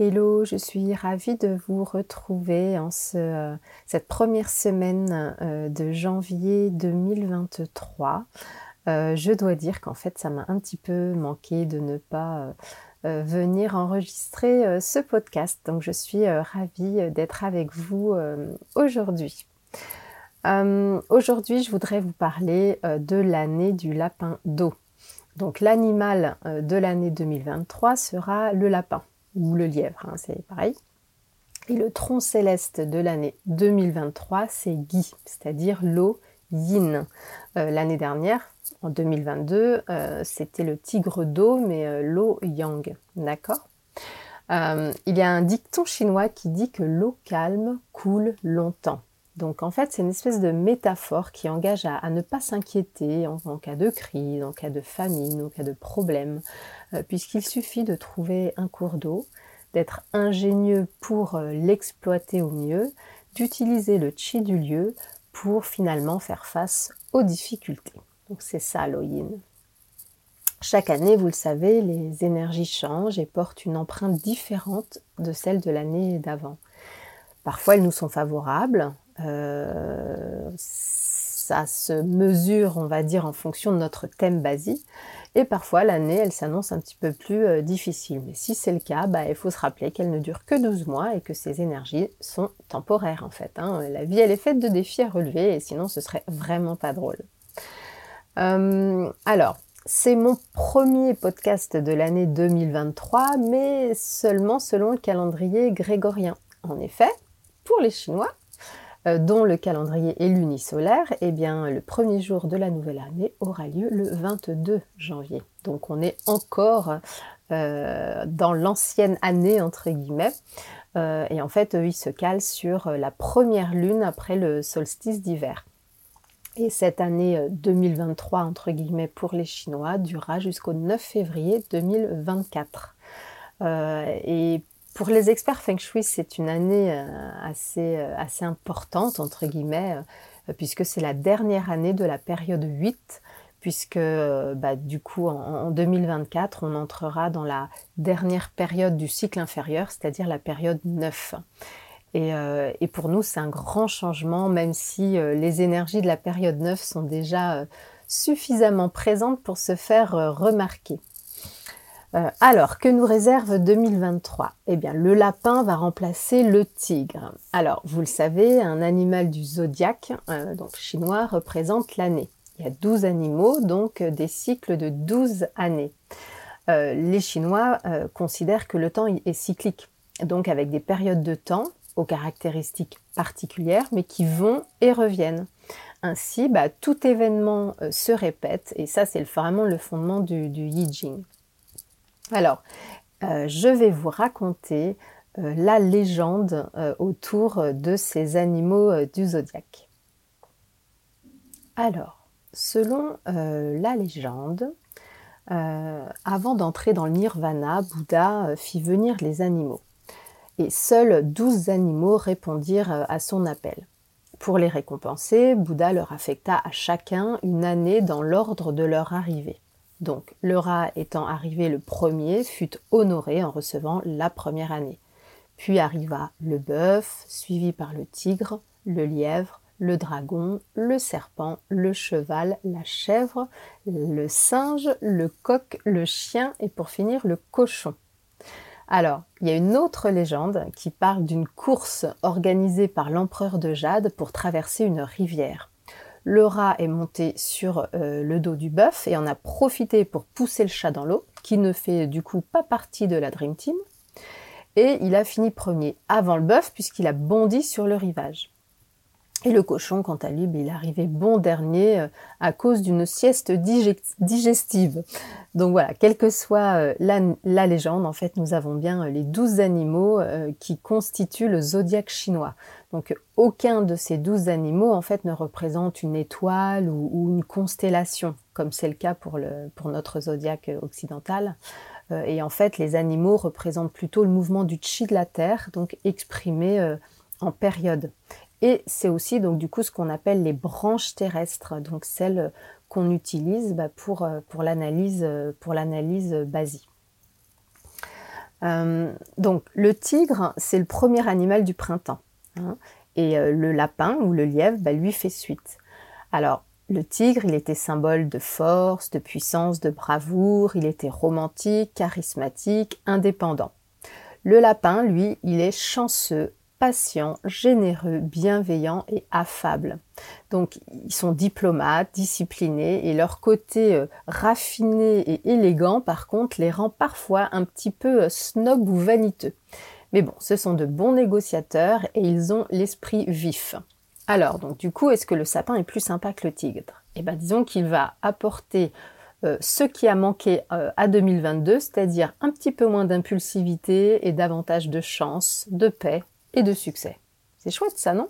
Hello, je suis ravie de vous retrouver en ce, cette première semaine euh, de janvier 2023. Euh, je dois dire qu'en fait, ça m'a un petit peu manqué de ne pas euh, venir enregistrer ce podcast. Donc, je suis ravie d'être avec vous aujourd'hui. aujourd'hui, je voudrais vous parler de l'année du lapin d'eau. Donc, l'animal de l'année 2023 sera le lapin ou le lièvre, hein, c'est pareil. Et le tronc céleste de l'année 2023, c'est Guy, c'est-à-dire l'eau yin. Euh, l'année dernière, en 2022, euh, c'était le tigre d'eau, mais euh, l'eau yang. D'accord? Il y a un dicton chinois qui dit que l'eau calme coule longtemps. Donc en fait, c'est une espèce de métaphore qui engage à, ne pas s'inquiéter en, cas de crise, en cas de famine, en cas de problème, euh, puisqu'il suffit de trouver un cours d'eau, d'être ingénieux pour euh, l'exploiter au mieux, d'utiliser le chi du lieu pour finalement faire face aux difficultés. Donc c'est ça l'Oyin. Chaque année, vous le savez, les énergies changent et portent une empreinte différente de celle de l'année d'avant. Parfois, elles nous sont favorables, euh, ça se mesure, on va dire, en fonction de notre thème basique. Et parfois, l'année, elle s'annonce un petit peu plus euh, difficile. Mais si c'est le cas, bah, il faut se rappeler qu'elle ne dure que 12 mois et que ces énergies sont temporaires, en fait. Hein. La vie, elle est faite de défis à relever, et sinon, ce serait vraiment pas drôle. Euh, alors, c'est mon premier podcast de l'année 2023, mais seulement selon le calendrier grégorien. En effet, pour les Chinois, dont le calendrier est lunisolaire, eh bien, le premier jour de la nouvelle année aura lieu le 22 janvier. Donc on est encore euh, dans l'ancienne année, entre guillemets. Euh, et en fait, ils se calent sur la première lune après le solstice d'hiver. Et cette année 2023, entre guillemets, pour les Chinois, durera jusqu'au 9 février 2024. et pour les experts Feng Shui, c'est une année euh, assez, euh, assez importante, entre guillemets, euh, puisque c'est la dernière année de la période 8, puisque bah, du coup, en, 2024, on entrera dans la dernière période du cycle inférieur, c'est-à-dire la période 9. Et, et pour nous, c'est un grand changement, même si les énergies de la période 9 sont déjà suffisamment présentes pour se faire remarquer. Euh, alors, que nous réserve 2023 Eh bien, le lapin va remplacer le tigre. Alors, vous le savez, un animal du zodiaque, euh, donc chinois, représente l'année. Il y a 12 animaux, donc euh, des cycles de 12 années. les Chinois considèrent que le temps est cyclique, donc avec des périodes de temps aux caractéristiques particulières, mais qui vont et reviennent. Ainsi, bah, tout événement se répète, et ça c'est vraiment le fondement du, du Yi Jing. Alors, euh, je vais vous raconter euh, la légende euh, autour de ces animaux du zodiaque. Alors, selon la légende, avant d'entrer dans le nirvana, Bouddha fit venir les animaux. Et seuls douze animaux répondirent à son appel. Pour les récompenser, Bouddha leur affecta à chacun une année dans l'ordre de leur arrivée. Donc le rat étant arrivé le premier fut honoré en recevant la première année. Puis arriva le bœuf, suivi par le tigre, le lièvre, le dragon, le serpent, le cheval, la chèvre, le singe, le coq, le chien et pour finir le cochon. Alors, il y a une autre légende qui parle d'une course organisée par l'empereur de Jade pour traverser une rivière. Le rat est monté sur euh, le dos du bœuf et en a profité pour pousser le chat dans l'eau, qui ne fait du coup pas partie de la Dream Team. Et il a fini premier avant le bœuf puisqu'il a bondi sur le rivage. Et le cochon, quant à lui, ben, il arrivait bon dernier euh, à cause d'une sieste digestive. Donc voilà, quelle que soit euh, la, légende, en fait, nous avons bien euh, les douze animaux qui constituent le zodiaque chinois. Donc aucun de ces douze animaux, en fait, ne représente une étoile ou, une constellation, comme c'est le cas pour, notre zodiaque occidental. et en fait, les animaux représentent plutôt le mouvement du chi de la Terre, donc exprimé en période. Et c'est aussi donc du coup ce qu'on appelle les branches terrestres, donc celles qu'on utilise bah, pour, euh, pour l'analyse euh, pour l'analyse basique. Euh, donc le tigre, c'est le premier animal du printemps. Hein, et le lapin ou le lièvre bah, lui fait suite. Alors le tigre, il était symbole de force, de puissance, de bravoure, il était romantique, charismatique, indépendant. Le lapin, lui, il est chanceux, patient, généreux, bienveillant et affable. Donc ils sont diplomates, disciplinés et leur côté euh, raffiné et élégant par contre les rend parfois un petit peu euh, snob ou vaniteux. Mais bon, ce sont de bons négociateurs et ils ont l'esprit vif. Alors, donc du coup, est-ce que le sapin est plus sympa que le tigre? Eh bien, disons qu'il va apporter euh, ce qui a manqué à 2022, c'est-à-dire un petit peu moins d'impulsivité et davantage de chance, de paix et de succès. C'est chouette ça, non?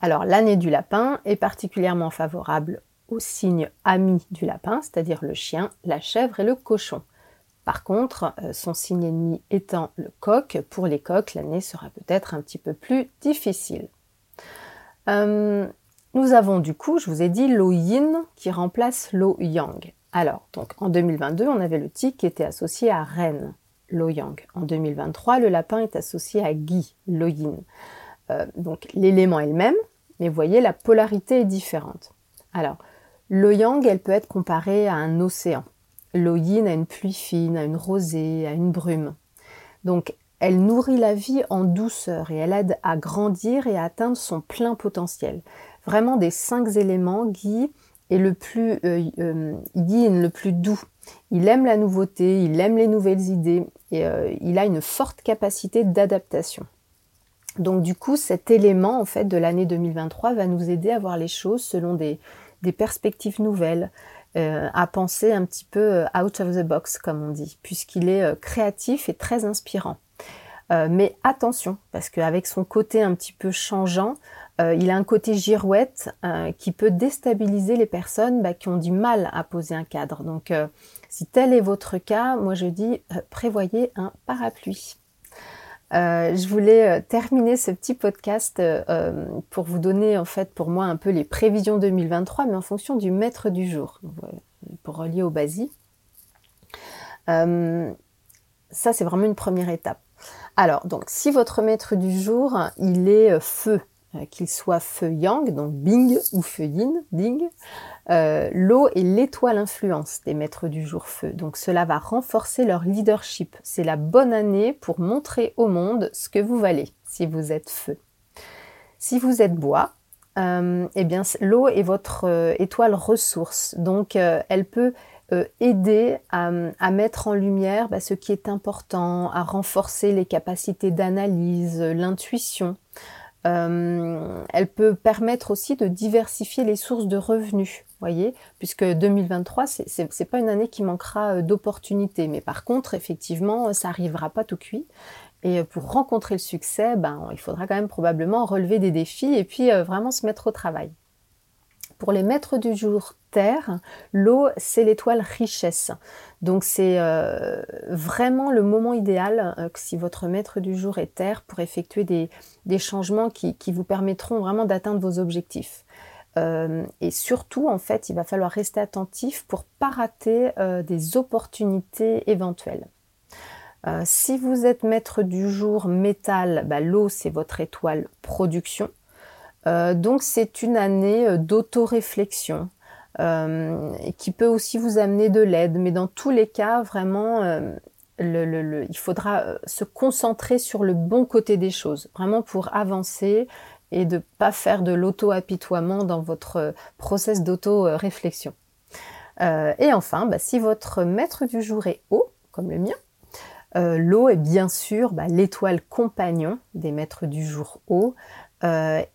Alors l'année du lapin est particulièrement favorable aux signes amis du lapin, c'est-à-dire le chien, la chèvre et le cochon. Par contre, euh, son signe ennemi étant le coq, pour les coqs, l'année sera peut-être un petit peu plus difficile. Euh, nous avons du coup, je vous ai dit, l'eau yin qui remplace l'eau yang. Alors, donc en 2022, on avait le tic qui était associé à Rennes. En 2023, le lapin est associé à Guy, Loyin. Euh, donc l'élément est le même, mais vous voyez, la polarité est différente. Alors, Yang, elle peut être comparée à un océan. Yin à une pluie fine, à une rosée, à une brume. Donc, elle nourrit la vie en douceur et elle aide à grandir et à atteindre son plein potentiel. Vraiment des cinq éléments, Guy est le plus euh, euh, le plus doux. Il aime la nouveauté, il aime les nouvelles idées et euh, il a une forte capacité d'adaptation. Donc du coup, cet élément en fait de l'année 2023 va nous aider à voir les choses selon des, perspectives nouvelles, à penser un petit peu out of the box comme on dit, puisqu'il est créatif et très inspirant. mais attention, parce qu'avec son côté un petit peu changeant, euh, il a un côté girouette euh, qui peut déstabiliser les personnes bah, qui ont du mal à poser un cadre. Donc, euh, si tel est votre cas, moi je dis prévoyez un parapluie. je voulais terminer ce petit podcast pour vous donner en fait pour moi un peu les prévisions 2023, mais en fonction du maître du jour, pour relier au basique. ça c'est vraiment une première étape. Alors donc si votre maître du jour il est feu, qu'il soit feu yang, donc bing, ou feu yin, ding. Euh, l'eau est l'étoile influence des maîtres du jour feu, donc cela va renforcer leur leadership. C'est la bonne année pour montrer au monde ce que vous valez si vous êtes feu. Si vous êtes bois, euh, eh bien l'eau est votre étoile ressource, donc elle peut aider à, mettre en lumière bah, ce qui est important, à renforcer les capacités d'analyse, l'intuition. Euh, elle peut permettre aussi de diversifier les sources de revenus, voyez, puisque 2023, c'est pas une année qui manquera euh, d'opportunités, mais par contre, effectivement, ça arrivera pas tout cuit. Et pour rencontrer le succès, ben, il faudra quand même probablement relever des défis et puis euh, vraiment se mettre au travail. Pour les maîtres du jour Terre, l'eau, c'est l'étoile richesse. Donc c'est euh, vraiment le moment idéal euh, si votre maître du jour est Terre pour effectuer des, changements qui, vous permettront vraiment d'atteindre vos objectifs. Euh, et surtout, en fait, il va falloir rester attentif pour pas rater des opportunités éventuelles. si vous êtes maître du jour métal, bah, l'eau c'est votre étoile production. Euh, donc c'est une année euh, d'auto-réflexion euh, qui peut aussi vous amener de l'aide, mais dans tous les cas, vraiment, il faudra se concentrer sur le bon côté des choses, vraiment pour avancer et de ne pas faire de l'auto-apitoiement dans votre process d'auto-réflexion. et enfin, bah, si votre maître du jour est haut, comme le mien, l'eau est bien sûr bah, l'étoile compagnon des maîtres du jour haut.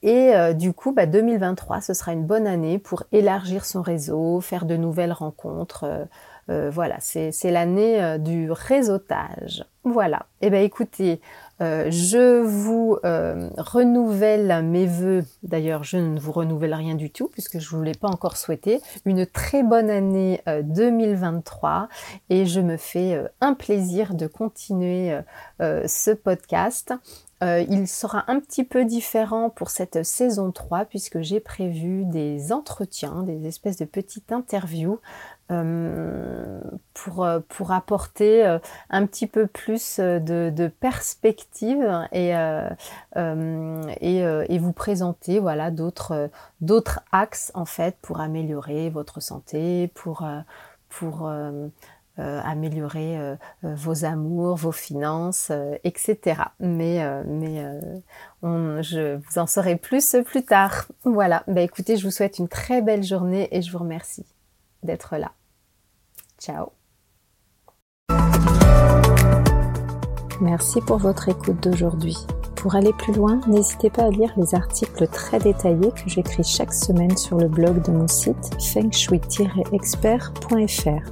et du coup, 2023, bah, ce sera une bonne année pour élargir son réseau, faire de nouvelles rencontres. voilà, c'est l'année du réseautage. Voilà. Eh bien écoutez, euh, je vous euh, renouvelle mes voeux, d'ailleurs je ne vous renouvelle rien du tout puisque je ne vous l'ai pas encore souhaité, une très bonne année 2023 euh, et je me fais un plaisir de continuer ce podcast. Il sera un petit peu différent pour cette saison 3 puisque j'ai prévu des entretiens, des espèces de petites interviews euh, pour, euh, pour apporter euh, un petit peu plus de, de perspective et, et, et, vous présenter voilà, d'autres, d'autres axes en fait pour améliorer votre santé, pour, pour améliorer vos amours, vos finances, etc. Mais, mais je vous en saurai plus plus tard. Voilà, bah, écoutez, je vous souhaite une très belle journée et je vous remercie d'être là. Ciao Merci pour votre écoute d'aujourd'hui. Pour aller plus loin, n'hésitez pas à lire les articles très détaillés que j'écris chaque semaine sur le blog de mon site fengshui-expert.fr.